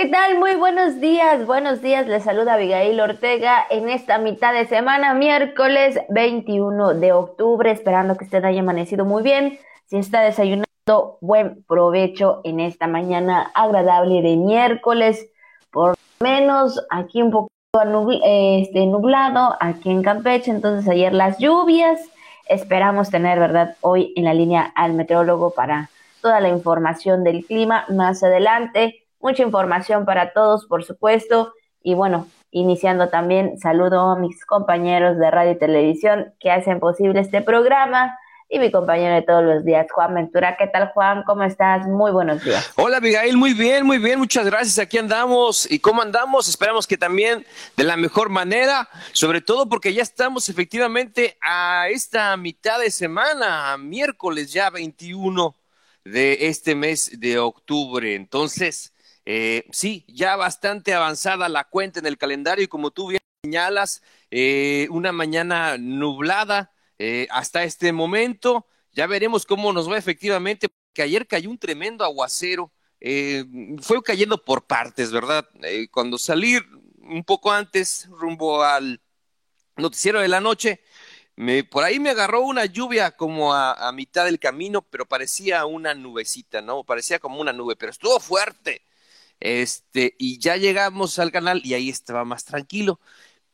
¿Qué tal? Muy buenos días, buenos días. Les saluda Abigail Ortega en esta mitad de semana, miércoles 21 de octubre, esperando que usted haya amanecido muy bien. Si está desayunando, buen provecho en esta mañana agradable de miércoles. Por menos aquí un poco este, nublado, aquí en Campeche, entonces ayer las lluvias. Esperamos tener, ¿verdad? Hoy en la línea al meteorólogo para toda la información del clima más adelante mucha información para todos, por supuesto. Y bueno, iniciando también, saludo a mis compañeros de radio y televisión que hacen posible este programa y mi compañero de todos los días, Juan Ventura. ¿Qué tal, Juan? ¿Cómo estás? Muy buenos días. Hola, Abigail. Muy bien, muy bien. Muchas gracias. Aquí andamos. ¿Y cómo andamos? Esperamos que también de la mejor manera, sobre todo porque ya estamos efectivamente a esta mitad de semana, miércoles ya 21 de este mes de octubre. Entonces, eh, sí, ya bastante avanzada la cuenta en el calendario y como tú bien señalas, eh, una mañana nublada eh, hasta este momento. Ya veremos cómo nos va efectivamente, que ayer cayó un tremendo aguacero. fue cayendo por partes, ¿verdad? cuando salir un poco antes, rumbo al noticiero de la noche, me, por ahí me agarró una lluvia como a, mitad del camino, pero parecía una nubecita, ¿no? Parecía como una nube, pero estuvo fuerte. Este, y ya llegamos al canal y ahí estaba más tranquilo.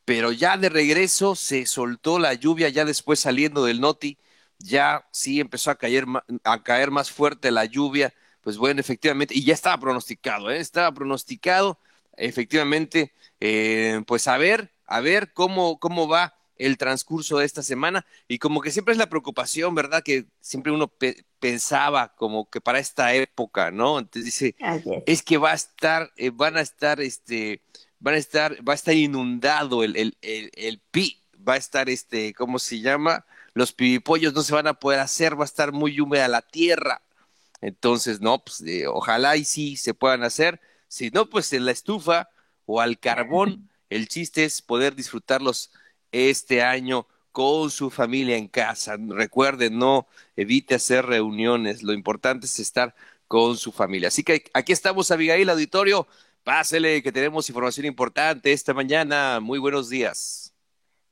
Pero ya de regreso se soltó la lluvia, ya después saliendo del Noti, ya sí empezó a caer, a caer más fuerte la lluvia. Pues bueno, efectivamente, y ya estaba pronosticado, ¿eh? estaba pronosticado, efectivamente, eh, pues a ver, a ver cómo, cómo va el transcurso de esta semana y como que siempre es la preocupación, ¿verdad? Que siempre uno pensaba como que para esta época, ¿no? Entonces dice, es. que va a estar, eh, van a estar, este, van a estar, va a estar inundado el, el, el, pi, va a estar, este, ¿cómo se llama? Los pibipollos no se van a poder hacer, va a estar muy húmeda la tierra. Entonces, no, pues eh, ojalá y sí se puedan hacer. Si no, pues en la estufa o al carbón, el chiste es poder disfrutarlos este año con su familia en casa. Recuerden, no evite hacer reuniones, lo importante es estar con su familia. Así que aquí estamos, Abigail Auditorio. Pásele que tenemos información importante esta mañana. Muy buenos días.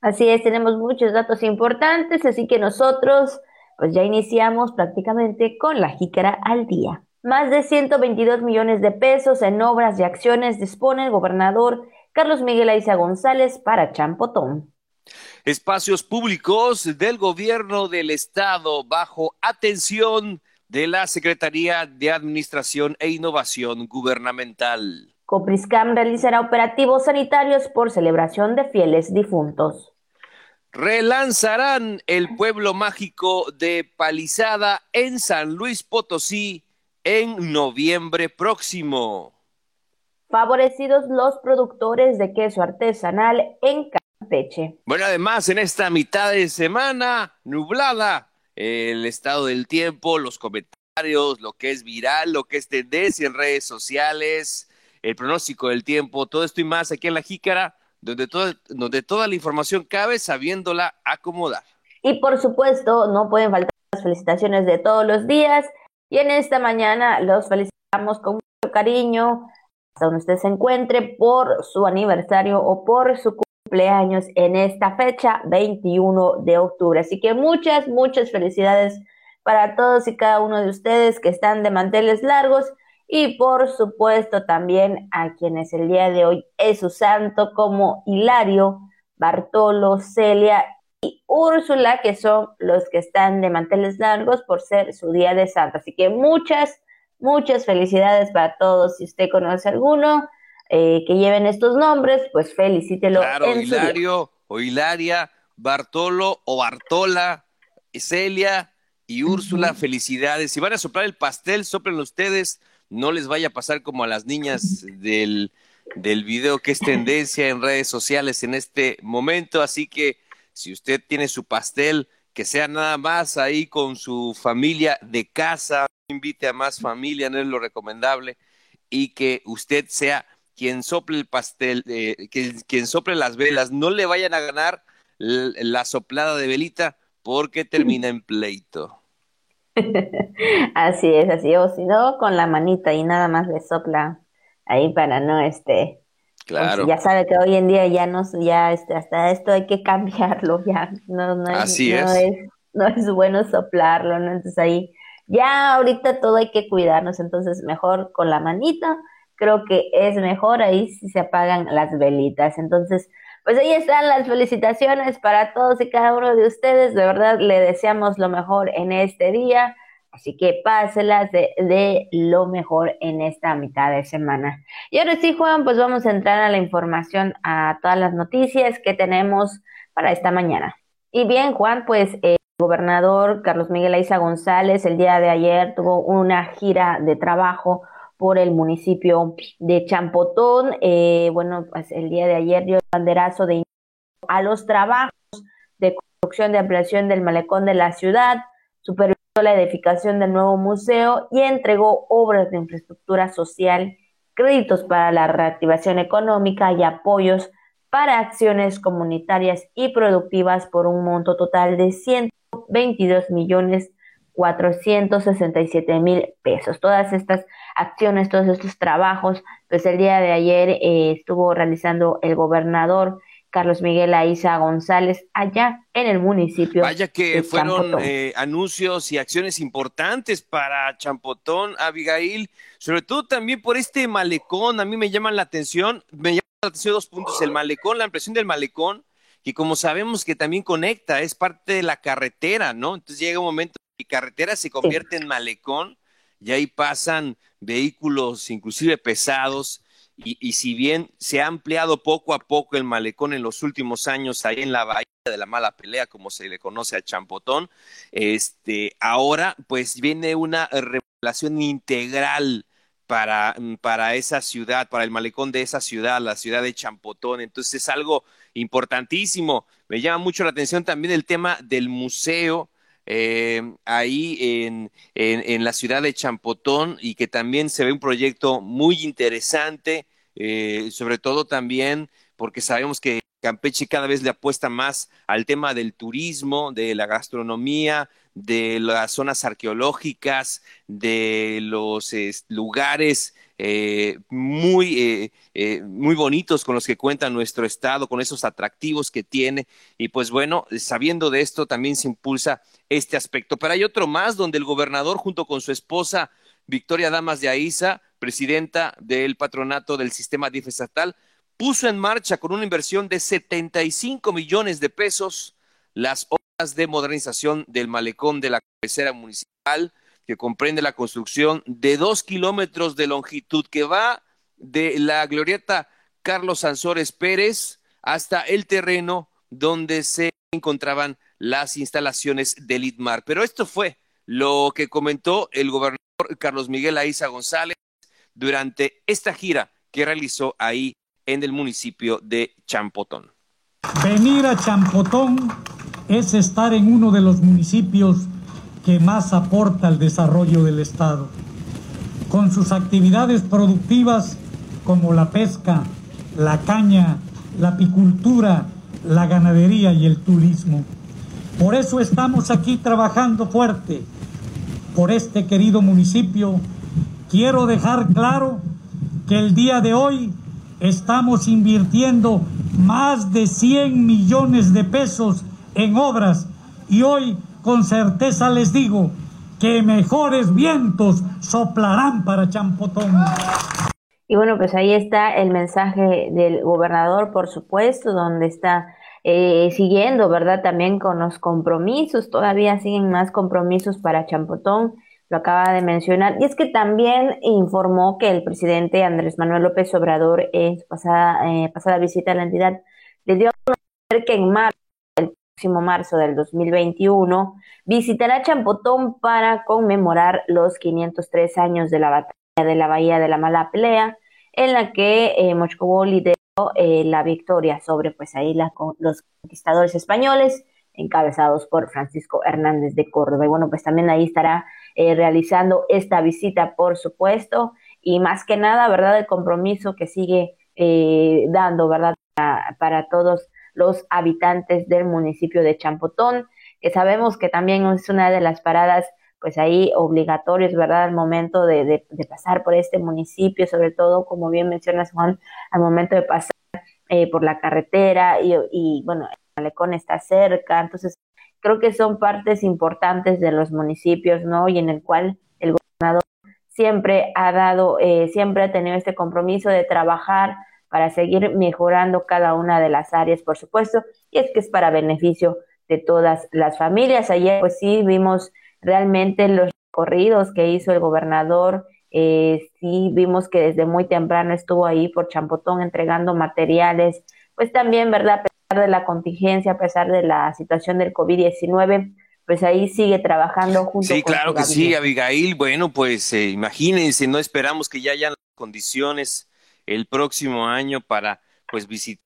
Así es, tenemos muchos datos importantes, así que nosotros pues ya iniciamos prácticamente con la jícara al día. Más de 122 millones de pesos en obras y acciones dispone el gobernador Carlos Miguel Aiza González para Champotón. Espacios públicos del gobierno del estado bajo atención de la Secretaría de Administración e Innovación Gubernamental. Copriscam realizará operativos sanitarios por celebración de fieles difuntos. Relanzarán el pueblo mágico de Palizada en San Luis Potosí en noviembre próximo. Favorecidos los productores de queso artesanal en bueno, además, en esta mitad de semana nublada, el estado del tiempo, los comentarios, lo que es viral, lo que es tendencia en redes sociales, el pronóstico del tiempo, todo esto y más aquí en la jícara, donde, donde toda la información cabe sabiéndola acomodar. Y por supuesto, no pueden faltar las felicitaciones de todos los días. Y en esta mañana los felicitamos con mucho cariño, hasta donde usted se encuentre, por su aniversario o por su cumpleaños en esta fecha, 21 de octubre. Así que muchas, muchas felicidades para todos y cada uno de ustedes que están de manteles largos y por supuesto también a quienes el día de hoy es su santo como Hilario, Bartolo, Celia y Úrsula, que son los que están de manteles largos por ser su día de santo. Así que muchas, muchas felicidades para todos. Si usted conoce alguno, eh, que lleven estos nombres, pues felicítelo. Claro, Hilario o Hilaria, Bartolo o Bartola, Celia y Úrsula, felicidades. Si van a soplar el pastel, soplen ustedes, no les vaya a pasar como a las niñas del, del video que es tendencia en redes sociales en este momento. Así que si usted tiene su pastel, que sea nada más ahí con su familia de casa, invite a más familia, no es lo recomendable, y que usted sea quien sople el pastel, eh, quien, sople las velas, no le vayan a ganar la soplada de velita porque termina en pleito. así es, así, o si no, con la manita y nada más le sopla ahí para no, este, pues, claro. ya sabe que hoy en día ya no, ya, este, hasta esto hay que cambiarlo, ya, no, no, es, Así no es. no es bueno soplarlo, ¿no? Entonces ahí, ya ahorita todo hay que cuidarnos, entonces mejor con la manita, creo que es mejor ahí si se apagan las velitas, entonces pues ahí están las felicitaciones para todos y cada uno de ustedes. De verdad, le deseamos lo mejor en este día. Así que páselas de, lo mejor en esta mitad de semana. Y ahora sí, Juan, pues vamos a entrar a la información, a todas las noticias que tenemos para esta mañana. Y bien, Juan, pues el gobernador Carlos Miguel Aiza González el día de ayer tuvo una gira de trabajo por el municipio de Champotón. Eh, bueno, pues el día de ayer dio el banderazo de a los trabajos de construcción de ampliación del malecón de la ciudad, supervisó la edificación del nuevo museo y entregó obras de infraestructura social, créditos para la reactivación económica y apoyos para acciones comunitarias y productivas por un monto total de 122 millones 467 mil pesos. Todas estas acciones, todos estos trabajos, pues el día de ayer eh, estuvo realizando el gobernador Carlos Miguel Aiza González allá en el municipio. Vaya que fueron eh, anuncios y acciones importantes para Champotón, Abigail, sobre todo también por este malecón, a mí me llaman la atención, me llaman la atención dos puntos, el malecón, la impresión del malecón, que como sabemos que también conecta, es parte de la carretera, ¿no? Entonces llega un momento y carretera se convierte en malecón y ahí pasan vehículos inclusive pesados y, y, si bien se ha ampliado poco a poco el malecón en los últimos años ahí en la bahía de la mala pelea como se le conoce a Champotón, este ahora pues viene una regulación integral para, para esa ciudad, para el malecón de esa ciudad, la ciudad de Champotón. Entonces es algo importantísimo. Me llama mucho la atención también el tema del museo eh, ahí en, en, la ciudad de Champotón y que también se ve un proyecto muy interesante, eh, sobre todo también porque sabemos que Campeche cada vez le apuesta más al tema del turismo, de la gastronomía, de las zonas arqueológicas, de los lugares eh, muy, eh, eh, muy bonitos con los que cuenta nuestro estado, con esos atractivos que tiene. Y pues bueno, sabiendo de esto también se impulsa este aspecto. Pero hay otro más donde el gobernador junto con su esposa Victoria Damas de Aiza, presidenta del patronato del sistema DIF estatal, puso en marcha con una inversión de 75 millones de pesos las obras de modernización del malecón de la cabecera municipal que comprende la construcción de dos kilómetros de longitud que va de la glorieta Carlos Sansores Pérez hasta el terreno donde se encontraban las instalaciones del ITMAR. Pero esto fue lo que comentó el gobernador Carlos Miguel Aiza González durante esta gira que realizó ahí en el municipio de Champotón. Venir a Champotón es estar en uno de los municipios que más aporta al desarrollo del Estado, con sus actividades productivas como la pesca, la caña, la apicultura, la ganadería y el turismo. Por eso estamos aquí trabajando fuerte por este querido municipio. Quiero dejar claro que el día de hoy estamos invirtiendo más de 100 millones de pesos en obras y hoy con certeza les digo que mejores vientos soplarán para Champotón. Y bueno, pues ahí está el mensaje del gobernador, por supuesto, donde está eh, siguiendo, ¿verdad? También con los compromisos, todavía siguen más compromisos para Champotón, lo acaba de mencionar. Y es que también informó que el presidente Andrés Manuel López Obrador en su pasada, eh, pasada visita a la entidad le dio a conocer que en marzo marzo del 2021, visitará Champotón para conmemorar los 503 años de la batalla de la Bahía de la Mala Pelea, en la que eh, lideró eh, la victoria sobre pues ahí los conquistadores españoles, encabezados por Francisco Hernández de Córdoba. Y bueno, pues también ahí estará eh, realizando esta visita, por supuesto, y más que nada, ¿verdad? El compromiso que sigue eh, dando, ¿verdad? para todos los habitantes del municipio de Champotón, que sabemos que también es una de las paradas pues ahí obligatorios, ¿verdad? Al momento de, de, pasar por este municipio, sobre todo, como bien mencionas, Juan, al momento de pasar eh, por la carretera y, y, bueno, el malecón está cerca, entonces creo que son partes importantes de los municipios, ¿no? Y en el cual el gobernador siempre ha dado, eh, siempre ha tenido este compromiso de trabajar para seguir mejorando cada una de las áreas, por supuesto, y es que es para beneficio de todas las familias. Ayer, pues sí, vimos realmente los recorridos que hizo el gobernador. Eh, sí, vimos que desde muy temprano estuvo ahí por Champotón entregando materiales. Pues también, ¿verdad? A pesar de la contingencia, a pesar de la situación del COVID-19, pues ahí sigue trabajando junto sí, claro que sí, Abigail. Bueno, pues eh, imagínense, no esperamos que ya hayan condiciones el próximo año para pues visitar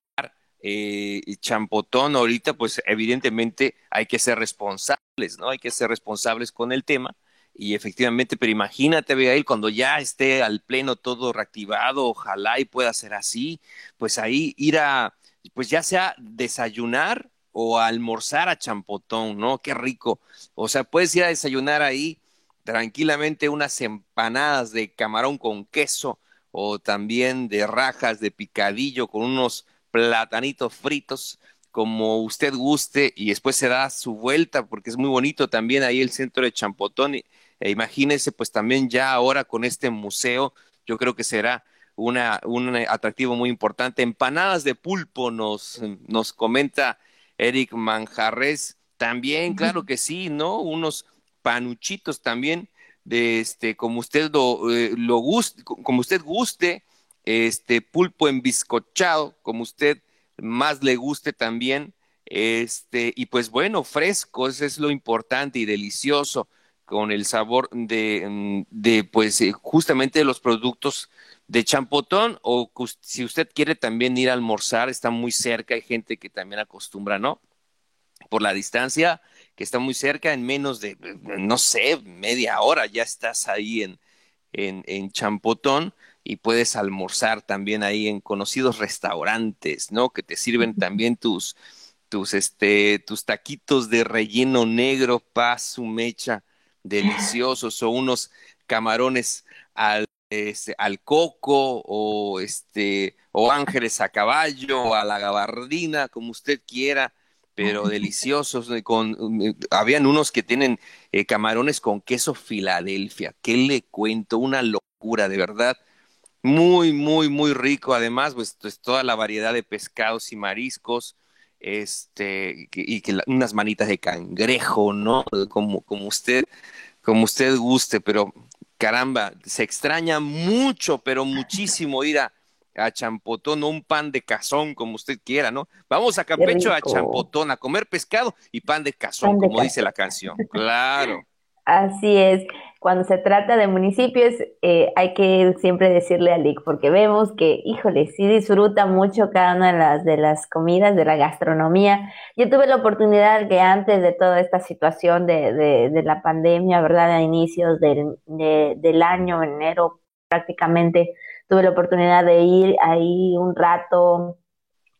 eh, Champotón. Ahorita, pues evidentemente hay que ser responsables, ¿no? Hay que ser responsables con el tema. Y efectivamente, pero imagínate, Abigail, cuando ya esté al pleno todo reactivado, ojalá y pueda ser así, pues ahí ir a, pues ya sea desayunar o almorzar a Champotón, ¿no? Qué rico. O sea, puedes ir a desayunar ahí tranquilamente unas empanadas de camarón con queso o también de rajas de picadillo con unos platanitos fritos como usted guste y después se da su vuelta porque es muy bonito también ahí el centro de Champotón e imagínese pues también ya ahora con este museo yo creo que será una, un atractivo muy importante. Empanadas de pulpo nos, nos comenta Eric Manjarres. También, claro que sí, ¿no? Unos panuchitos también, de este, como usted lo, eh, guste, como usted guste, este pulpo embiscochado, como usted más le guste también, este, y pues bueno, fresco, eso es lo importante y delicioso, con el sabor de, mm, pues eh, justamente los productos de Champotón o si usted quiere también ir a almorzar, está muy cerca, hay gente que también acostumbra, ¿no? Por la distancia, que está muy cerca, en menos de, no sé, media hora ya estás ahí en, en, en Champotón y puedes almorzar también ahí en conocidos restaurantes, ¿no? Que te sirven también tus, tus, este, tus taquitos de relleno negro, paz, su mecha, deliciosos, o unos camarones al este, al coco o este o ángeles a caballo o a la gabardina como usted quiera pero deliciosos con habían unos que tienen eh, camarones con queso Filadelfia qué le cuento una locura de verdad. Muy muy muy rico. Además pues, pues toda la variedad de pescados y mariscos este y que unas manitas de cangrejo no como como usted como usted guste pero caramba, se extraña mucho, pero muchísimo ir a, Champotón, un pan de cazón, como usted quiera, ¿no? Vamos a Campecho a Champotón a comer pescado y pan de cazón, como dice la canción. Claro. Así es cuando se trata de municipios, eh, hay que siempre decirle a Lick, porque vemos que, híjole, sí disfruta mucho cada una de las, de las comidas, de la gastronomía. Yo tuve la oportunidad que antes de toda esta situación de, de, la pandemia, ¿verdad? A inicios del, del año, enero prácticamente, tuve la oportunidad de ir ahí un rato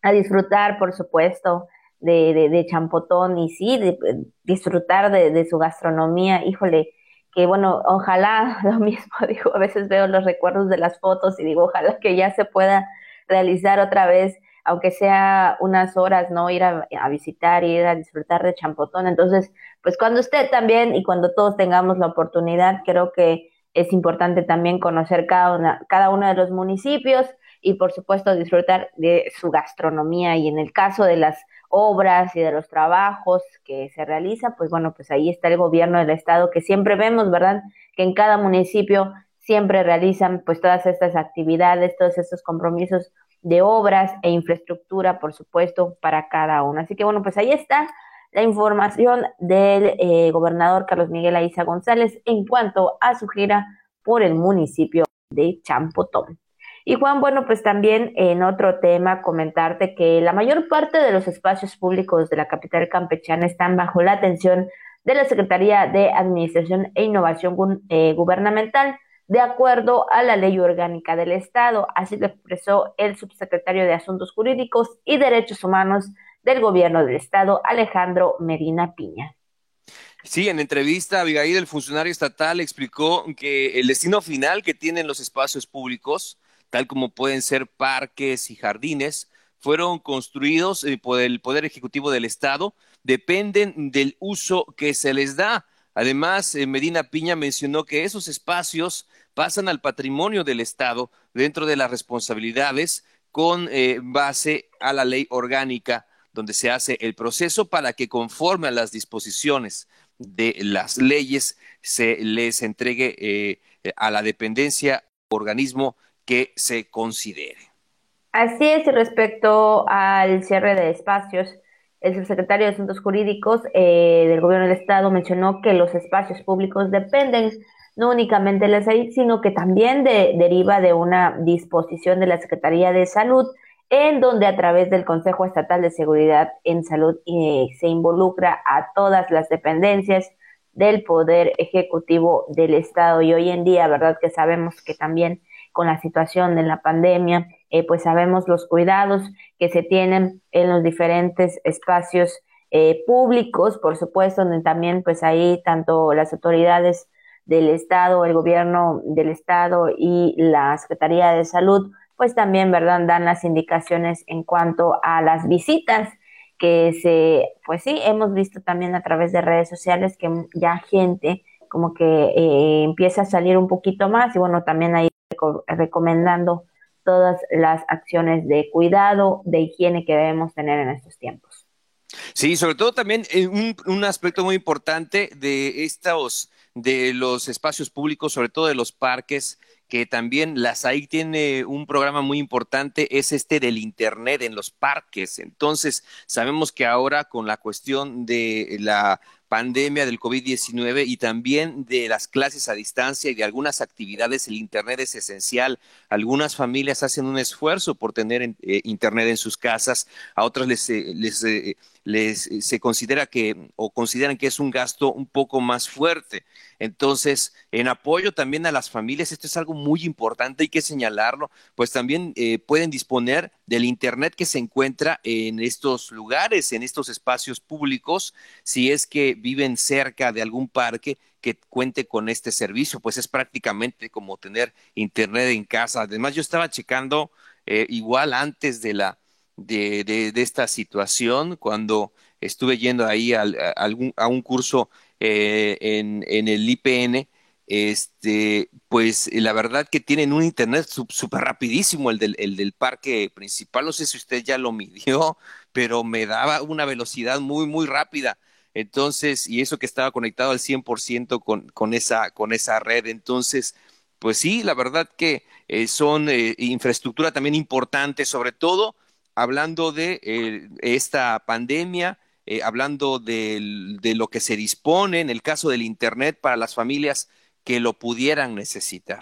a disfrutar, por supuesto, de, de, de Champotón y sí, de, disfrutar de, su gastronomía, híjole que bueno, ojalá lo mismo, digo, a veces veo los recuerdos de las fotos y digo, ojalá que ya se pueda realizar otra vez, aunque sea unas horas, ¿no? Ir a, visitar, ir a disfrutar de Champotón. Entonces, pues cuando usted también y cuando todos tengamos la oportunidad, creo que es importante también conocer cada, una, cada uno de los municipios y por supuesto disfrutar de su gastronomía y en el caso de las obras y de los trabajos que se realizan, pues bueno, pues ahí está el gobierno del estado que siempre vemos, ¿verdad? Que en cada municipio siempre realizan pues todas estas actividades, todos estos compromisos de obras e infraestructura, por supuesto, para cada uno. Así que bueno, pues ahí está la información del eh, gobernador Carlos Miguel Aiza González en cuanto a su gira por el municipio de Champotón. Y Juan, bueno, pues también en otro tema comentarte que la mayor parte de los espacios públicos de la capital campechana están bajo la atención de la Secretaría de Administración e Innovación eh, Gubernamental, de acuerdo a la ley orgánica del Estado. Así lo expresó el subsecretario de Asuntos Jurídicos y Derechos Humanos del Gobierno del Estado, Alejandro Medina Piña. Sí, en entrevista, Abigail, el funcionario estatal, explicó que el destino final que tienen los espacios públicos, tal como pueden ser parques y jardines, fueron construidos eh, por el Poder Ejecutivo del Estado, dependen del uso que se les da. Además, eh, Medina Piña mencionó que esos espacios pasan al patrimonio del Estado dentro de las responsabilidades con eh, base a la ley orgánica donde se hace el proceso para que conforme a las disposiciones de las leyes se les entregue eh, a la dependencia organismo que se considere. Así es, y respecto al cierre de espacios, el subsecretario de Asuntos Jurídicos eh, del Gobierno del Estado mencionó que los espacios públicos dependen no únicamente de la SAID, sino que también deriva de una disposición de la Secretaría de Salud en donde a través del Consejo Estatal de Seguridad en Salud eh, se involucra a todas las dependencias del Poder Ejecutivo del Estado. Y hoy en día, ¿verdad? Que sabemos que también con la situación de la pandemia, eh, pues sabemos los cuidados que se tienen en los diferentes espacios eh, públicos, por supuesto, donde también pues ahí tanto las autoridades del Estado, el gobierno del Estado y la Secretaría de Salud pues también, ¿verdad?, dan las indicaciones en cuanto a las visitas que se, pues sí, hemos visto también a través de redes sociales que ya gente como que eh, empieza a salir un poquito más y bueno, también ahí recomendando todas las acciones de cuidado, de higiene que debemos tener en estos tiempos. Sí, sobre todo también eh, un, un aspecto muy importante de estos, de los espacios públicos, sobre todo de los parques, que también la SAIC tiene un programa muy importante, es este del Internet en los parques. Entonces, sabemos que ahora con la cuestión de la pandemia del COVID-19 y también de las clases a distancia y de algunas actividades, el Internet es esencial. Algunas familias hacen un esfuerzo por tener eh, Internet en sus casas, a otras les, eh, les, eh, les se considera que o consideran que es un gasto un poco más fuerte. Entonces, en apoyo también a las familias, esto es algo muy importante, hay que señalarlo, pues también pueden disponer del Internet que se encuentra en estos lugares, en estos espacios públicos, si es que viven cerca de algún parque que cuente con este servicio, pues es prácticamente como tener internet en casa. Además, yo estaba checando eh, igual antes de la de, de, esta situación, cuando estuve yendo ahí a, a un curso eh, en, en el IPN, este, pues la verdad que tienen un internet súper rapidísimo, el del, el del parque principal. No sé si usted ya lo midió, pero me daba una velocidad muy, muy rápida. Entonces, y eso que estaba conectado al 100% con, con, esa, con esa red. Entonces, pues sí, la verdad que eh, son eh, infraestructura también importante, sobre todo hablando de eh, esta pandemia, hablando de, de lo que se dispone en el caso del Internet para las familias que lo pudieran necesitar.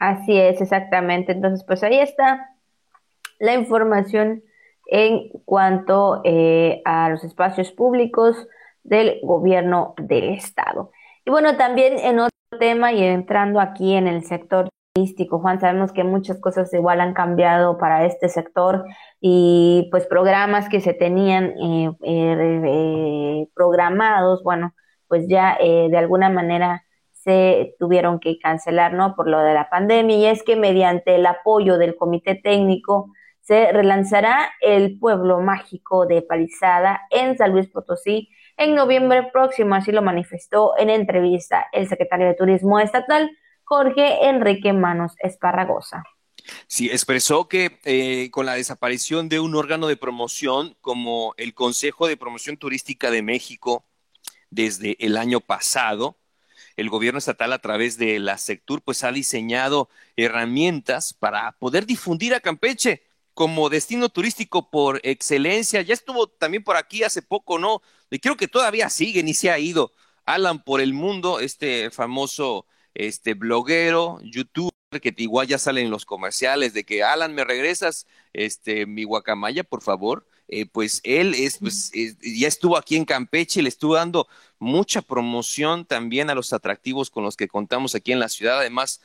Así es, exactamente. Entonces, pues ahí está la información en cuanto eh, a los espacios públicos del gobierno del estado. Y bueno, también en otro tema y entrando aquí en el sector Juan, sabemos que muchas cosas igual han cambiado para este sector y pues programas que se tenían eh, eh, programados, bueno, pues ya de alguna manera se tuvieron que cancelar, ¿no? Por lo de la pandemia. Y es que mediante el apoyo del comité técnico se relanzará el pueblo mágico de Palizada en San Luis Potosí en noviembre próximo, así lo manifestó en entrevista el secretario de Turismo Estatal, Jorge Enrique Manos Esparragosa. Sí, expresó que eh, con la desaparición de un órgano de promoción como el Consejo de Promoción Turística de México desde el año pasado, el gobierno estatal a través de la Sectur pues ha diseñado herramientas para poder difundir a Campeche como destino turístico por excelencia. Ya estuvo también por aquí hace poco, ¿no? Y creo que todavía sigue, ni se ha ido. Alan por el mundo, este famoso este bloguero, youtuber, que igual ya salen los comerciales de que Alan, me regresas, este, mi guacamaya, por favor. Eh, pues él es, pues, ya estuvo aquí en Campeche, le estuvo dando mucha promoción también a los atractivos con los que contamos aquí en la ciudad. Además,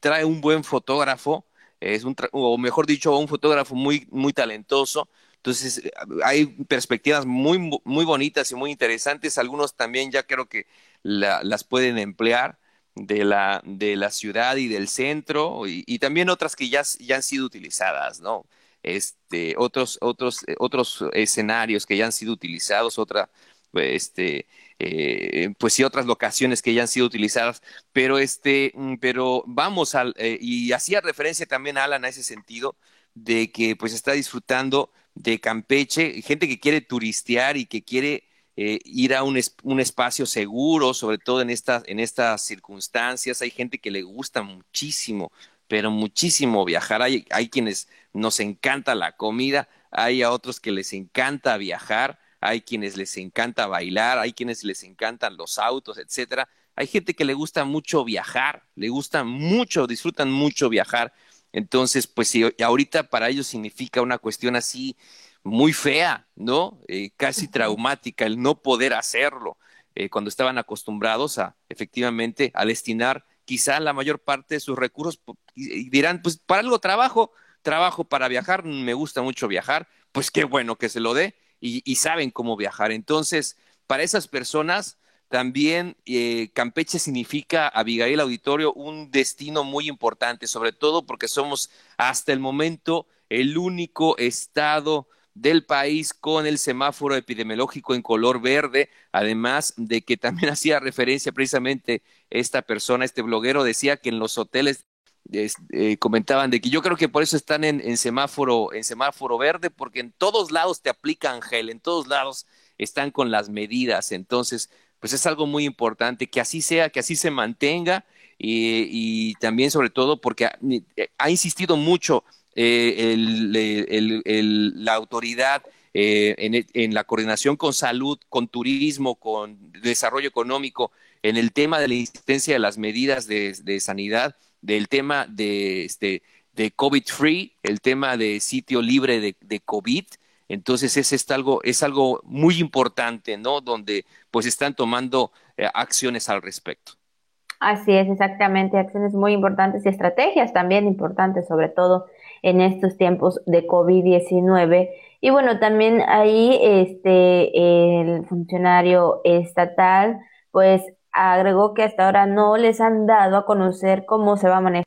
trae un buen fotógrafo es un, o mejor dicho, un fotógrafo muy, muy talentoso. Entonces, hay perspectivas muy, muy bonitas y muy interesantes. Algunos también ya creo que las pueden emplear de la, de la ciudad y del centro y, también otras que ya, ya han sido utilizadas, ¿no? Este, otros, otros, otros escenarios que ya han sido utilizados, otra, este, eh, pues sí, otras locaciones que ya han sido utilizadas, pero este, mm, pero vamos al, eh, y hacía referencia también Alan a ese sentido, de que pues está disfrutando de Campeche, gente que quiere turistear y que quiere eh, ir a un, espacio seguro, sobre todo en estas, circunstancias. Hay gente que le gusta muchísimo, pero muchísimo viajar. Hay, hay quienes nos encanta la comida, hay a otros que les encanta viajar, hay quienes les encanta bailar, hay quienes les encantan los autos, etcétera. Hay gente que le gusta mucho viajar, le gusta mucho, disfrutan mucho viajar entonces, pues sí, ahorita para ellos significa una cuestión así muy fea, ¿no? Eh, casi traumática el no poder hacerlo, eh, cuando estaban acostumbrados a efectivamente a destinar quizá la mayor parte de sus recursos y dirán, pues para algo trabajo, trabajo para viajar, me gusta mucho viajar, pues qué bueno que se lo dé y saben cómo viajar. Entonces, para esas personas, también eh, Campeche significa, Abigail Auditorio, un destino muy importante, sobre todo porque somos hasta el momento el único estado del país con el semáforo epidemiológico en color verde, además de que también hacía referencia precisamente esta persona, este bloguero, decía que en los hoteles eh, comentaban de que yo creo que por eso están en, semáforo, en semáforo verde, porque en todos lados te aplican gel, en todos lados están con las medidas, entonces pues es algo muy importante, que así sea, que así se mantenga y, también sobre todo porque ha, insistido mucho eh, la autoridad eh, en, la coordinación con salud, con turismo, con desarrollo económico, en el tema de la insistencia de las medidas de, sanidad, del tema de, este, de COVID-free, el tema de sitio libre de, de COVID, entonces es, algo, es algo muy importante, ¿no? Donde pues están tomando eh, acciones al respecto. Así es, exactamente, acciones muy importantes y estrategias también importantes, sobre todo en estos tiempos de COVID-19. Y bueno, también ahí este el funcionario estatal pues agregó que hasta ahora no les han dado a conocer cómo se va a manejar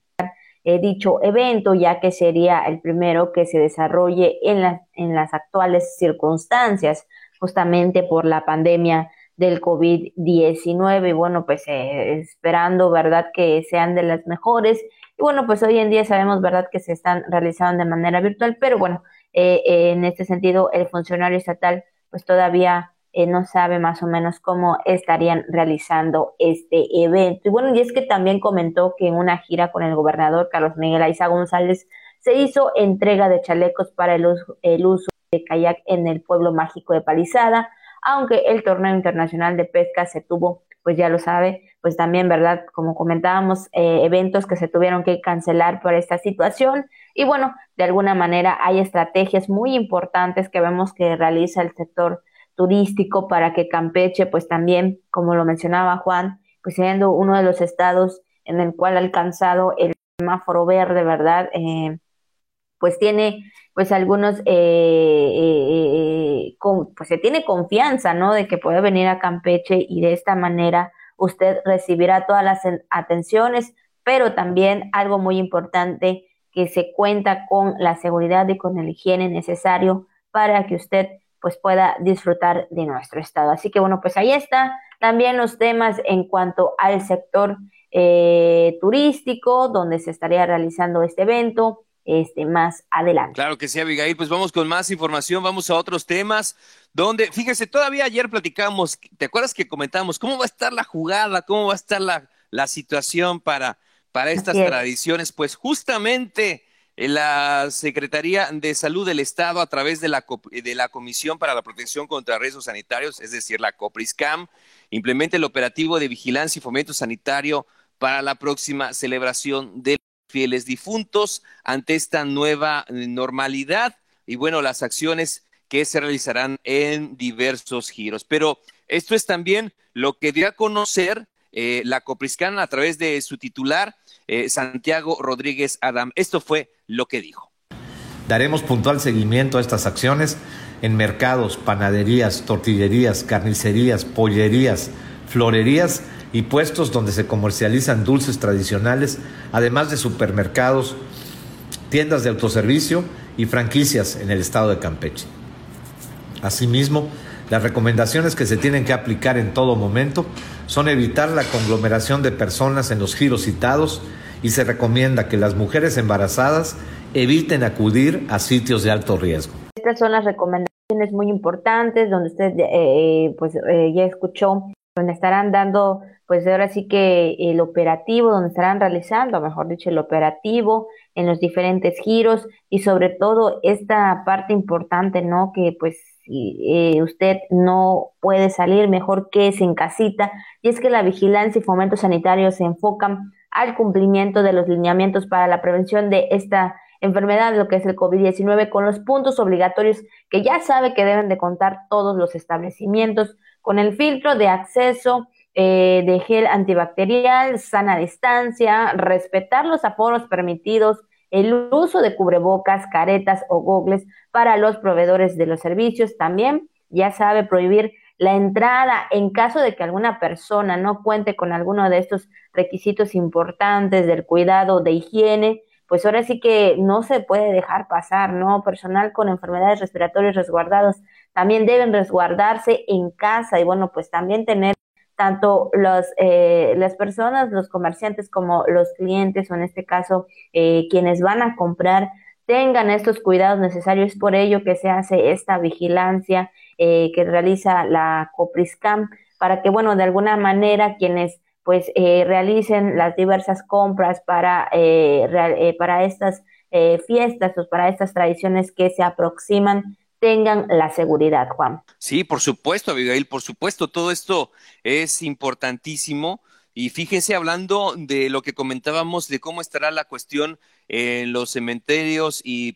dicho evento, ya que sería el primero que se desarrolle en, en las actuales circunstancias, justamente por la pandemia del COVID-19. Y bueno, pues eh, esperando, ¿verdad?, que sean de las mejores. Y bueno, pues hoy en día sabemos, ¿verdad?, que se están realizando de manera virtual, pero bueno, eh, en este sentido, el funcionario estatal, pues todavía eh, no sabe más o menos cómo estarían realizando este evento. Y bueno, y es que también comentó que en una gira con el gobernador Carlos Miguel Aiza González se hizo entrega de chalecos para el uso, el uso de kayak en el pueblo mágico de Palizada, aunque el torneo internacional de pesca se tuvo, pues ya lo sabe, pues también, ¿verdad? Como comentábamos, eh, eventos que se tuvieron que cancelar por esta situación. Y bueno, de alguna manera hay estrategias muy importantes que vemos que realiza el sector turístico para que Campeche, pues también, como lo mencionaba Juan, pues siendo uno de los estados en el cual ha alcanzado el semáforo verde, ¿verdad? Eh, pues tiene pues algunos, eh, eh, pues se tiene confianza, ¿no? De que puede venir a Campeche y de esta manera usted recibirá todas las atenciones, pero también algo muy importante, que se cuenta con la seguridad y con el higiene necesario para que usted pues pueda disfrutar de nuestro estado. Así que bueno, pues ahí está también los temas en cuanto al sector eh, turístico, donde se estaría realizando este evento. Este, más adelante. Claro que sí, Abigail. Pues vamos con más información, vamos a otros temas, donde, fíjese, todavía ayer platicamos, ¿te acuerdas que comentamos cómo va a estar la jugada, cómo va a estar la, la situación para, para estas tradiciones? Pues justamente la Secretaría de Salud del Estado, a través de la, de la Comisión para la Protección contra Riesgos Sanitarios, es decir, la COPRISCAM, implementa el operativo de vigilancia y fomento sanitario para la próxima celebración de fieles difuntos ante esta nueva normalidad y bueno, las acciones que se realizarán en diversos giros. Pero esto es también lo que dio a conocer eh, la Copriscan a través de su titular, eh, Santiago Rodríguez Adam. Esto fue lo que dijo. Daremos puntual seguimiento a estas acciones en mercados, panaderías, tortillerías, carnicerías, pollerías, florerías y puestos donde se comercializan dulces tradicionales, además de supermercados, tiendas de autoservicio y franquicias en el estado de Campeche. Asimismo, las recomendaciones que se tienen que aplicar en todo momento son evitar la conglomeración de personas en los giros citados y se recomienda que las mujeres embarazadas eviten acudir a sitios de alto riesgo. Estas son las recomendaciones muy importantes donde usted eh, pues eh, ya escuchó donde estarán dando pues ahora sí que el operativo, donde estarán realizando, mejor dicho, el operativo en los diferentes giros y sobre todo esta parte importante, ¿no? Que pues eh, usted no puede salir, mejor que es en casita. Y es que la vigilancia y fomento sanitario se enfocan al cumplimiento de los lineamientos para la prevención de esta enfermedad, lo que es el COVID-19, con los puntos obligatorios que ya sabe que deben de contar todos los establecimientos, con el filtro de acceso eh, de gel antibacterial, sana distancia, respetar los aforos permitidos, el uso de cubrebocas, caretas o gogles para los proveedores de los servicios. También ya sabe prohibir la entrada en caso de que alguna persona no cuente con alguno de estos requisitos importantes del cuidado de higiene, pues ahora sí que no se puede dejar pasar, ¿no? Personal con enfermedades respiratorias resguardados también deben resguardarse en casa y bueno, pues también tener tanto los, eh, las personas, los comerciantes como los clientes o en este caso eh, quienes van a comprar tengan estos cuidados necesarios. por ello que se hace esta vigilancia eh, que realiza la Copriscam para que, bueno, de alguna manera quienes pues realicen las diversas compras para, para estas fiestas o para estas tradiciones que se aproximan tengan la seguridad, Juan. Sí, por supuesto, Abigail, por supuesto, todo esto es importantísimo. Y fíjense, hablando de lo que comentábamos, de cómo estará la cuestión en los cementerios y,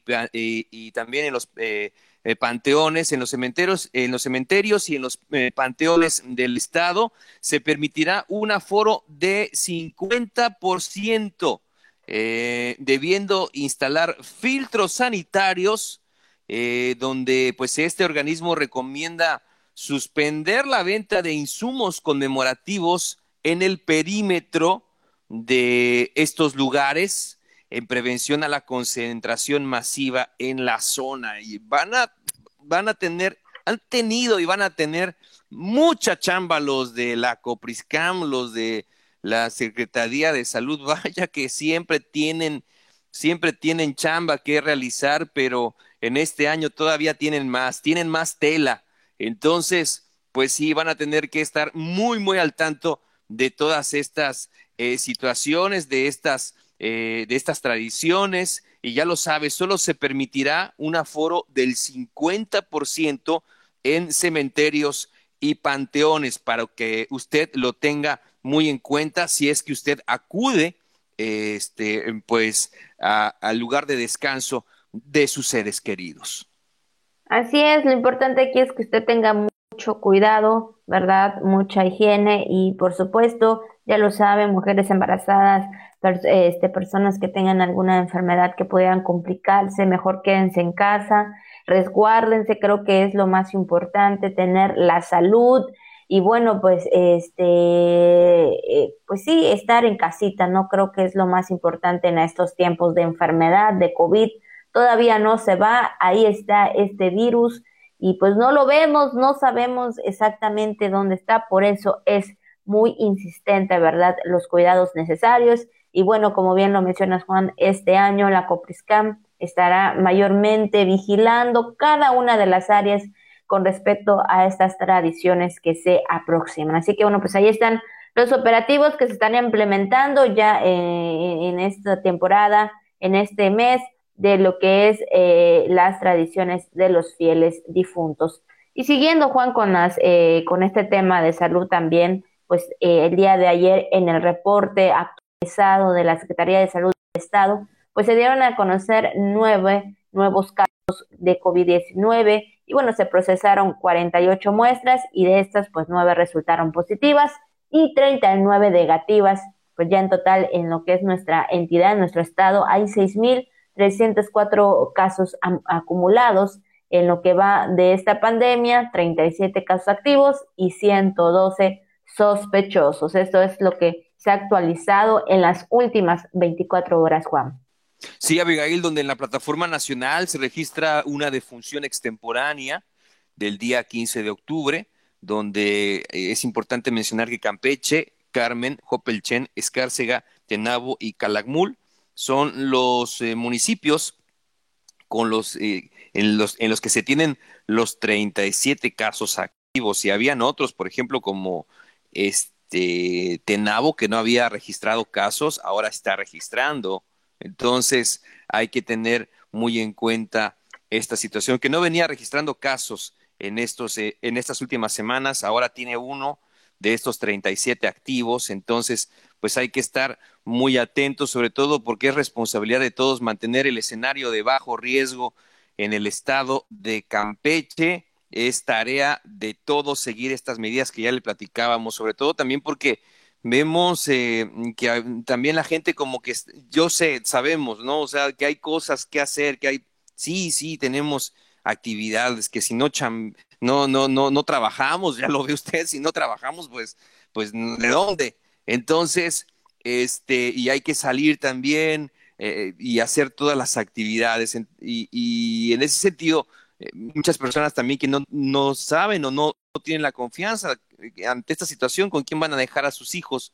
también en los eh, eh, panteones, en los cementerios, en los cementerios y en los eh, panteones del Estado, se permitirá un aforo de 50%, debiendo instalar filtros sanitarios eh, donde pues este organismo recomienda suspender la venta de insumos conmemorativos en el perímetro de estos lugares en prevención a la concentración masiva en la zona. Y van a van a tener han tenido y van a tener mucha chamba los de la Copriscam, los de la Secretaría de Salud, vaya que siempre tienen siempre tienen chamba que realizar, pero en este año todavía tienen más, tienen más tela. Entonces, pues sí, van a tener que estar muy, muy al tanto de todas estas eh, situaciones, de estas, eh, de estas tradiciones. Y ya lo sabe, solo se permitirá un aforo del 50% en cementerios y panteones para que usted lo tenga muy en cuenta si es que usted acude este pues al lugar de descanso de sus seres queridos. Así es, lo importante aquí es que usted tenga mucho cuidado, ¿verdad? Mucha higiene y por supuesto, ya lo saben, mujeres embarazadas, este, personas que tengan alguna enfermedad que puedan complicarse, mejor quédense en casa, resguárdense, creo que es lo más importante, tener la salud y bueno, pues este, eh, pues sí, estar en casita, ¿no? Creo que es lo más importante en estos tiempos de enfermedad, de COVID, todavía no se va, ahí está este virus y pues no lo vemos, no sabemos exactamente dónde está, por eso es muy insistente, ¿verdad? Los cuidados necesarios. Y bueno, como bien lo mencionas, Juan, este año la Copriscam estará mayormente vigilando cada una de las áreas con respecto a estas tradiciones que se aproximan. Así que bueno, pues ahí están los operativos que se están implementando ya eh, en esta temporada, en este mes de lo que es eh, las tradiciones de los fieles difuntos. Y siguiendo, Juan, con, las, eh, con este tema de salud también, pues eh, el día de ayer en el reporte actualizado de la Secretaría de Salud del Estado, pues se dieron a conocer nueve nuevos casos de COVID-19 y bueno, se procesaron 48 muestras y de estas pues nueve resultaron positivas y 39 negativas, pues ya en total en lo que es nuestra entidad, en nuestro estado, hay 6.000 304 casos acumulados en lo que va de esta pandemia, 37 casos activos y 112 sospechosos. Esto es lo que se ha actualizado en las últimas 24 horas, Juan. Sí, Abigail, donde en la plataforma nacional se registra una defunción extemporánea del día 15 de octubre, donde eh, es importante mencionar que Campeche, Carmen, Jopelchen, Escárcega, Tenabo y Calakmul son los eh, municipios con los, eh, en los en los que se tienen los 37 casos activos y habían otros, por ejemplo, como este Tenabo que no había registrado casos, ahora está registrando. Entonces, hay que tener muy en cuenta esta situación que no venía registrando casos en estos eh, en estas últimas semanas, ahora tiene uno de estos 37 activos, entonces pues hay que estar muy atentos, sobre todo porque es responsabilidad de todos mantener el escenario de bajo riesgo en el estado de Campeche. Es tarea de todos seguir estas medidas que ya le platicábamos, sobre todo también porque vemos eh, que también la gente como que, yo sé, sabemos, ¿no? O sea, que hay cosas que hacer, que hay, sí, sí, tenemos actividades que si no cham no, no, no, no trabajamos, ya lo ve usted, si no trabajamos, pues, pues, ¿de dónde? Entonces, este, y hay que salir también eh, y hacer todas las actividades. y, y, en ese sentido, eh, muchas personas también que no, no saben o no, no, tienen la confianza eh, ante esta situación, con quién van a dejar a sus hijos,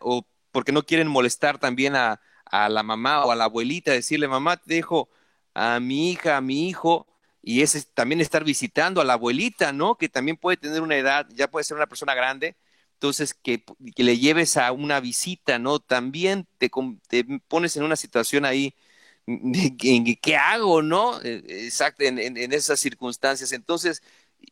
o porque no quieren molestar también a, a la mamá o a la abuelita, decirle, mamá, te dejo a mi hija, a mi hijo, y es también estar visitando a la abuelita, ¿no? Que también puede tener una edad, ya puede ser una persona grande, entonces que, le lleves a una visita, ¿no? También te, pones en una situación ahí qué hago, ¿no? E, exacto, en, esas circunstancias. Entonces,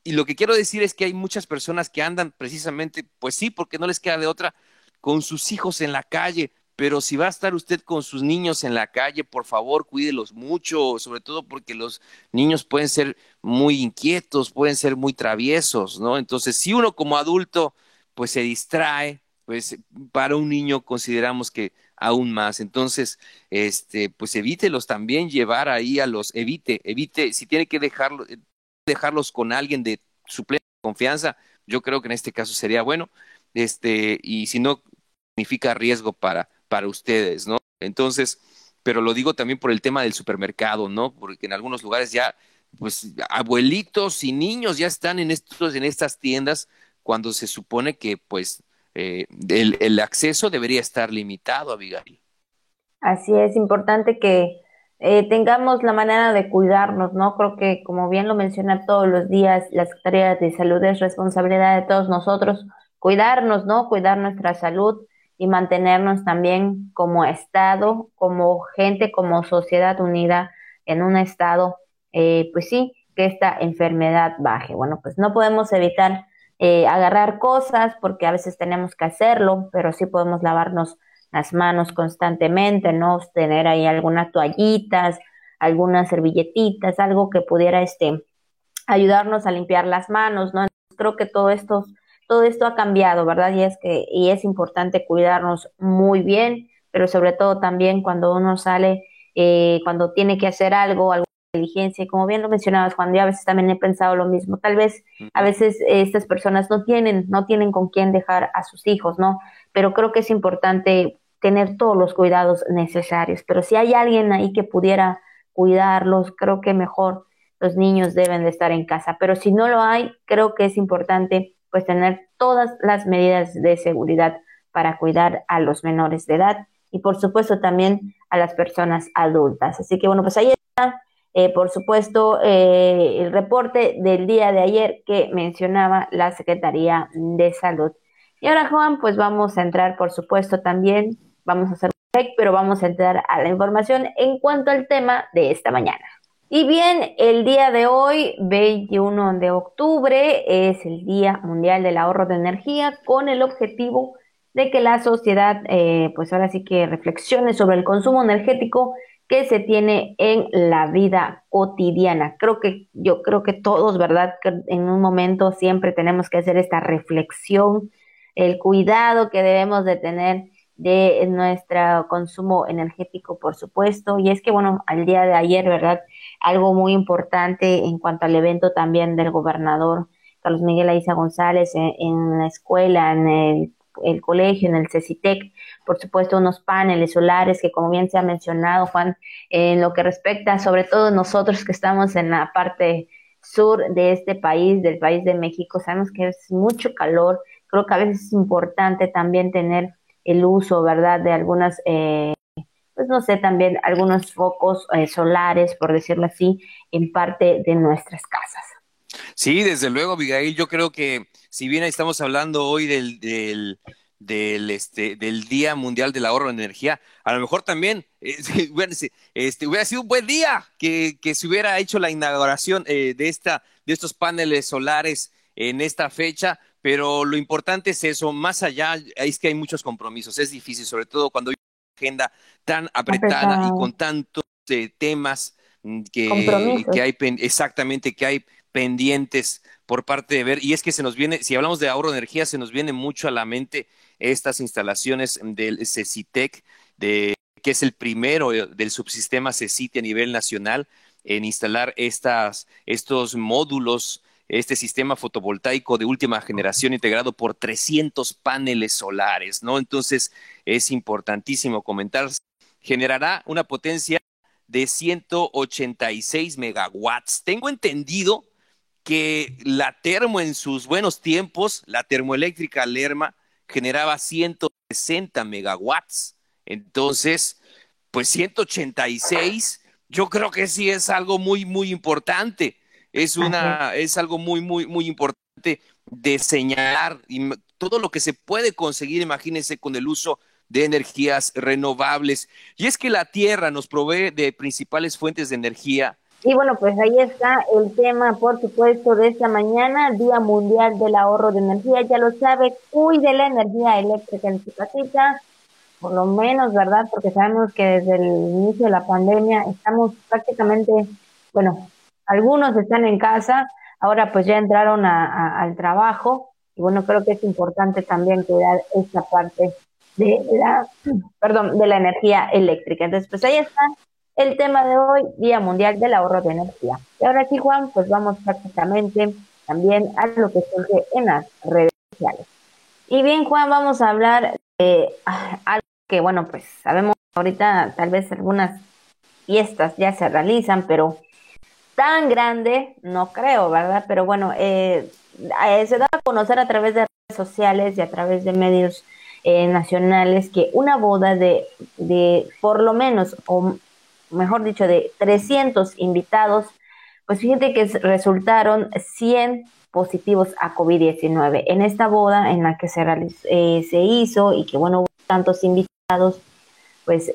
y lo que quiero decir es que hay muchas personas que andan precisamente, pues sí, porque no les queda de otra, con sus hijos en la calle, pero si va a estar usted con sus niños en la calle, por favor, cuídelos mucho, sobre todo porque los niños pueden ser muy inquietos, pueden ser muy traviesos, ¿no? Entonces, si uno como adulto, pues se distrae, pues para un niño consideramos que aún más. Entonces, este, pues evítelos también llevar ahí a los, evite, evite, si tiene que dejarlo, dejarlos con alguien de su plena confianza, yo creo que en este caso sería bueno, este, y si no, significa riesgo para, para ustedes, ¿no? Entonces, pero lo digo también por el tema del supermercado, ¿no? Porque en algunos lugares ya, pues, abuelitos y niños ya están en estos, en estas tiendas cuando se supone que, pues, eh, el, acceso debería estar limitado, Abigail. Así es, importante que eh, tengamos la manera de cuidarnos, ¿no? Creo que, como bien lo menciona todos los días, la Secretaría de Salud es responsabilidad de todos nosotros cuidarnos, ¿no? Cuidar nuestra salud y mantenernos también como Estado, como gente, como sociedad unida en un Estado, eh, pues sí, que esta enfermedad baje. Bueno, pues no podemos evitar eh, agarrar cosas porque a veces tenemos que hacerlo, pero sí podemos lavarnos las manos constantemente, ¿no? Tener ahí algunas toallitas, algunas servilletitas, algo que pudiera este, ayudarnos a limpiar las manos, ¿no? Creo que todo esto todo esto ha cambiado, ¿verdad? Y es que y es importante cuidarnos muy bien, pero sobre todo también cuando uno sale, eh, cuando tiene que hacer algo, alguna diligencia, como bien lo mencionabas, Juan, yo a veces también he pensado lo mismo, tal vez a veces eh, estas personas no tienen, no tienen con quién dejar a sus hijos, ¿no? Pero creo que es importante tener todos los cuidados necesarios, pero si hay alguien ahí que pudiera cuidarlos, creo que mejor los niños deben de estar en casa, pero si no lo hay, creo que es importante pues tener todas las medidas de seguridad para cuidar a los menores de edad y por supuesto también a las personas adultas. Así que bueno, pues ahí está, eh, por supuesto, eh, el reporte del día de ayer que mencionaba la Secretaría de Salud. Y ahora, Juan, pues vamos a entrar, por supuesto, también, vamos a hacer un break, pero vamos a entrar a la información en cuanto al tema de esta mañana. Y bien, el día de hoy, 21 de octubre, es el Día Mundial del Ahorro de Energía con el objetivo de que la sociedad, eh, pues ahora sí que reflexione sobre el consumo energético que se tiene en la vida cotidiana. Creo que yo creo que todos, ¿verdad? Que en un momento siempre tenemos que hacer esta reflexión, el cuidado que debemos de tener de nuestro consumo energético, por supuesto. Y es que, bueno, al día de ayer, ¿verdad? Algo muy importante en cuanto al evento también del gobernador Carlos Miguel Aiza González en, la escuela, en el, colegio, en el CECITEC, por supuesto unos paneles solares que como bien se ha mencionado, Juan, en lo que respecta sobre todo nosotros que estamos en la parte sur de este país, del país de México, sabemos que es mucho calor, creo que a veces es importante también tener el uso, ¿verdad?, de algunas, eh, pues no sé, también algunos focos eh, solares, por decirlo así, en parte de nuestras casas. Sí, desde luego, Abigail, yo creo que si bien estamos hablando hoy del, del, este, del Día Mundial del Ahorro de Energía, a lo mejor también eh, este, hubiera sido un buen día que, que se hubiera hecho la inauguración de, esta, de estos paneles solares en esta fecha, pero lo importante es eso, más allá, es que hay muchos compromisos, es difícil, sobre todo cuando agenda tan apretada y con tantos eh, temas mm, que, que hay exactamente que hay pendientes por parte de ver, y es que se nos viene, si hablamos de ahorro de energía, se nos viene mucho a la mente estas instalaciones del CECITEC, de, que es el primero del subsistema CECITE a nivel nacional en instalar estas, estos módulos este sistema fotovoltaico de última generación integrado por 300 paneles solares, ¿no? Entonces es importantísimo comentar, generará una potencia de 186 megawatts. Tengo entendido que la termo en sus buenos tiempos, la termoeléctrica Lerma, generaba 160 megawatts. Entonces, pues 186, yo creo que sí es algo muy, muy importante es una, es algo muy, muy, muy importante de señalar y todo lo que se puede conseguir, imagínense, con el uso de energías renovables. Y es que la Tierra nos provee de principales fuentes de energía. Y bueno, pues ahí está el tema, por supuesto, de esta mañana, Día Mundial del Ahorro de Energía. Ya lo sabe, cuide la energía eléctrica en su casita, por lo menos, ¿verdad? Porque sabemos que desde el inicio de la pandemia estamos prácticamente, bueno, algunos están en casa, ahora pues ya entraron al trabajo y bueno, creo que es importante también cuidar esta parte de la, perdón, de la energía eléctrica. Entonces, pues ahí está el tema de hoy, Día Mundial del Ahorro de Energía. Y ahora aquí, Juan, pues vamos prácticamente también a lo que surge en las redes sociales. Y bien, Juan, vamos a hablar de algo que, bueno, pues sabemos ahorita tal vez algunas fiestas ya se realizan, pero tan grande, no creo, ¿verdad? Pero bueno, eh, eh, se da a conocer a través de redes sociales y a través de medios eh, nacionales que una boda de, de por lo menos, o mejor dicho, de 300 invitados, pues fíjate que resultaron 100 positivos a COVID-19. En esta boda en la que se, se hizo y que, bueno, hubo tantos invitados, pues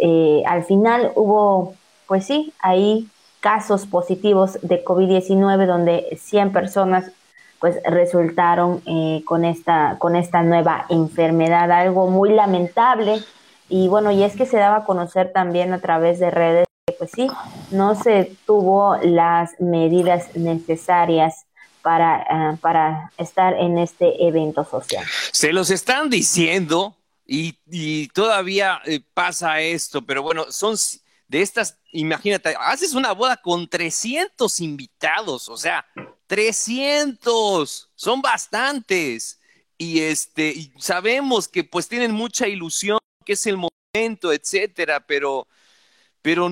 al final hubo, pues sí, ahí casos positivos de COVID-19 donde 100 personas pues resultaron eh, con esta con esta nueva enfermedad algo muy lamentable y bueno y es que se daba a conocer también a través de redes que pues sí no se tuvo las medidas necesarias para, eh, para estar en este evento social. Se los están diciendo y, y todavía eh, pasa esto, pero bueno, son de estas, imagínate, haces una boda con 300 invitados, o sea, 300, son bastantes. Y este, sabemos que pues tienen mucha ilusión, que es el momento, etcétera, pero, pero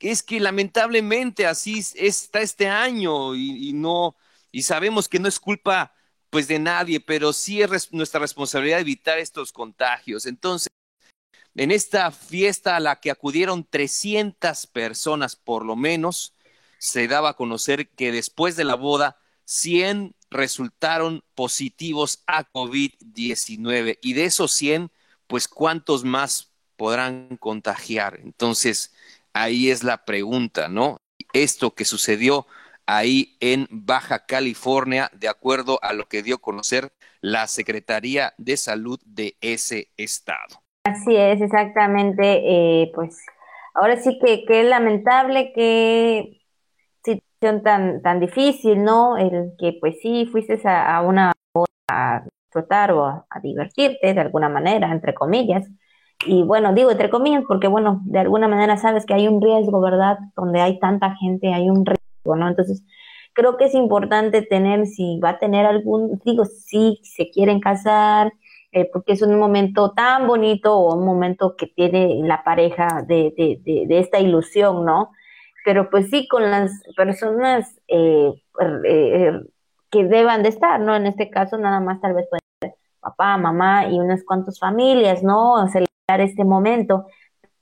es que lamentablemente así está este año y no, y sabemos que no es culpa pues de nadie, pero sí es nuestra responsabilidad evitar estos contagios. Entonces, en esta fiesta a la que acudieron 300 personas por lo menos, se daba a conocer que después de la boda, 100 resultaron positivos a COVID-19 y de esos 100, pues cuántos más podrán contagiar. Entonces, ahí es la pregunta, ¿no? Esto que sucedió ahí en Baja California, de acuerdo a lo que dio a conocer la Secretaría de Salud de ese estado. Así es, exactamente. Eh, pues ahora sí que, que es lamentable que situación tan, tan difícil, ¿no? El que pues sí fuiste a, a una a disfrutar o a, divertirte de alguna manera, entre comillas, y bueno, digo entre comillas porque bueno, de alguna manera sabes que hay un riesgo, ¿verdad? Donde hay tanta gente, hay un riesgo, ¿no? Entonces, creo que es importante tener, si va a tener algún, digo, si se quieren casar, eh, porque es un momento tan bonito o un momento que tiene la pareja de, de, de, esta ilusión, ¿no? Pero pues sí, con las personas eh, eh, que deban de estar, ¿no? En este caso, nada más tal vez pueden ser papá, mamá y unas cuantas familias, ¿no? Celebrar este momento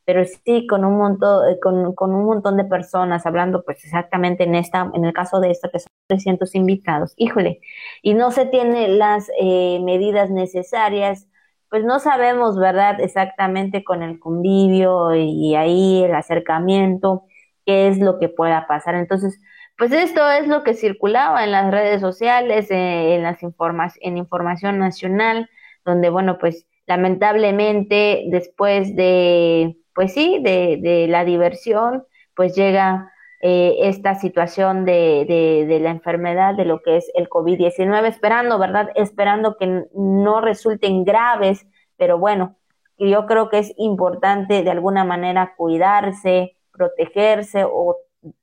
pero sí con un montón, eh, con, con, un montón de personas hablando, pues exactamente en esta, en el caso de esta, que son 300 invitados, híjole, y no se tienen las eh, medidas necesarias, pues no sabemos, ¿verdad?, exactamente con el convivio y, ahí el acercamiento, qué es lo que pueda pasar. Entonces, pues esto es lo que circulaba en las redes sociales, eh, en las informas en información nacional, donde, bueno, pues lamentablemente después de pues sí, de, la diversión, pues llega eh, esta situación de, de, de, la enfermedad, de lo que es el COVID-19, esperando, ¿verdad? Esperando que no resulten graves, pero bueno, yo creo que es importante de alguna manera cuidarse, protegerse, o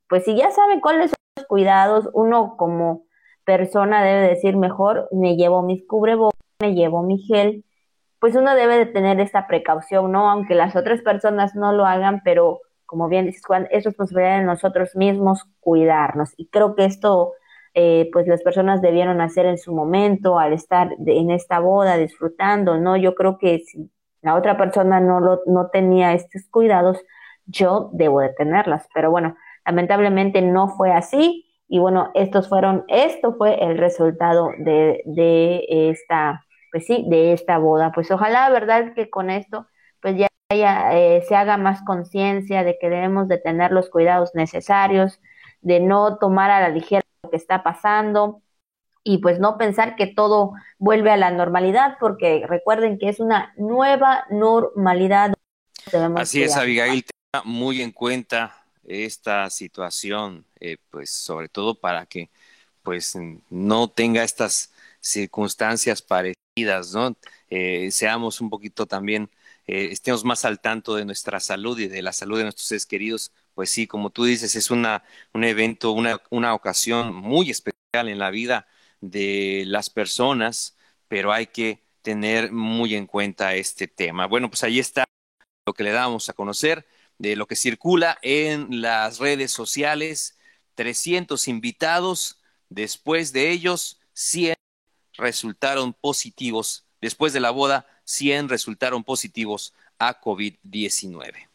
pues si ya saben cuáles son los cuidados, uno como persona debe decir mejor, me llevo mis cubrebocas, me llevo mi gel, pues uno debe de tener esta precaución, ¿no? Aunque las otras personas no lo hagan, pero como bien dices, Juan, es responsabilidad de nosotros mismos cuidarnos. Y creo que esto, eh, pues las personas debieron hacer en su momento, al estar en esta boda disfrutando, ¿no? Yo creo que si la otra persona no, lo, no tenía estos cuidados, yo debo de tenerlas. Pero bueno, lamentablemente no fue así. Y bueno, estos fueron, esto fue el resultado de, de esta pues sí, de esta boda. Pues ojalá, ¿verdad?, que con esto, pues ya eh, se haga más conciencia de que debemos de tener los cuidados necesarios, de no tomar a la ligera lo que está pasando y pues no pensar que todo vuelve a la normalidad, porque recuerden que es una nueva normalidad. Así es, Abigail, tenga muy en cuenta esta situación, eh, pues sobre todo para que pues no tenga estas circunstancias parecidas Eh, seamos un poquito también, eh, estemos más al tanto de nuestra salud y de la salud de nuestros seres queridos, pues sí, como tú dices, es una, un evento, una, una ocasión muy especial en la vida de las personas, pero hay que tener muy en cuenta este tema. Bueno, pues ahí está lo que le damos a conocer de lo que circula en las redes sociales. 300 invitados, después de ellos 100 resultaron positivos. Después de la boda, 100 resultaron positivos a COVID-19.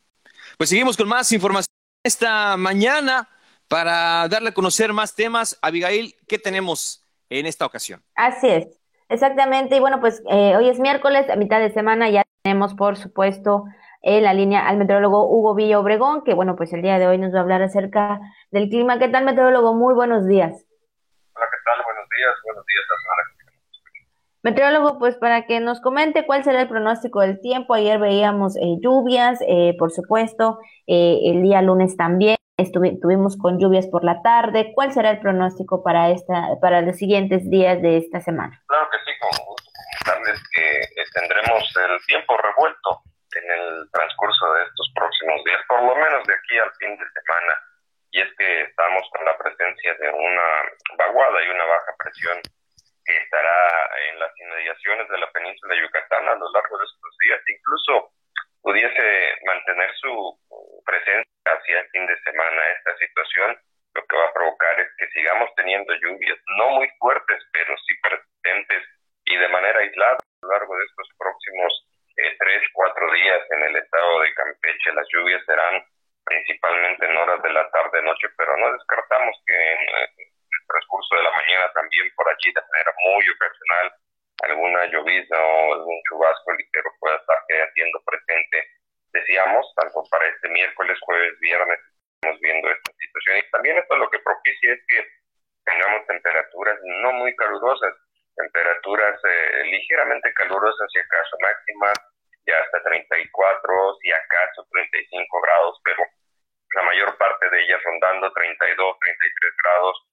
Pues seguimos con más información esta mañana para darle a conocer más temas. Abigail, ¿qué tenemos en esta ocasión? Así es, exactamente. Y bueno, pues eh, hoy es miércoles, a mitad de semana, ya tenemos, por supuesto, en la línea al meteorólogo Hugo Villa Obregón, que bueno, pues el día de hoy nos va a hablar acerca del clima. ¿Qué tal, meteorólogo? Muy buenos días. Hola, ¿qué tal? Buenos días. Buenos días a Meteorólogo, pues para que nos comente cuál será el pronóstico del tiempo. Ayer veíamos eh, lluvias, eh, por supuesto, eh, el día lunes también estuvimos con lluvias por la tarde. ¿Cuál será el pronóstico para esta, para los siguientes días de esta semana? Claro que sí, con gusto comentarles que tendremos el tiempo revuelto en el transcurso de estos próximos días, por lo menos de aquí al fin de semana. Y es que estamos con la presencia de una vaguada y una baja presión que estará en las inmediaciones de la península de Yucatán a lo largo de estos días. Incluso pudiese mantener su presencia hacia el fin de semana. Esta situación lo que va a provocar es que sigamos teniendo lluvias, no muy fuertes, pero sí persistentes y de manera aislada a lo largo de estos próximos eh, tres, cuatro días en el estado de Campeche. Las lluvias serán principalmente en horas de la tarde-noche, pero no descartamos que en, eh, transcurso de la mañana también por allí de manera muy ocasional alguna llovizna o algún chubasco ligero pueda estar haciendo presente. Decíamos, tanto para este miércoles, jueves, viernes, estamos viendo esta situación y también esto lo que propicia es que tengamos temperaturas no muy calurosas, temperaturas eh, ligeramente calurosas y acaso máximas ya hasta 34, si acaso 35 grados, pero la mayor parte de ellas rondando 32, 33 grados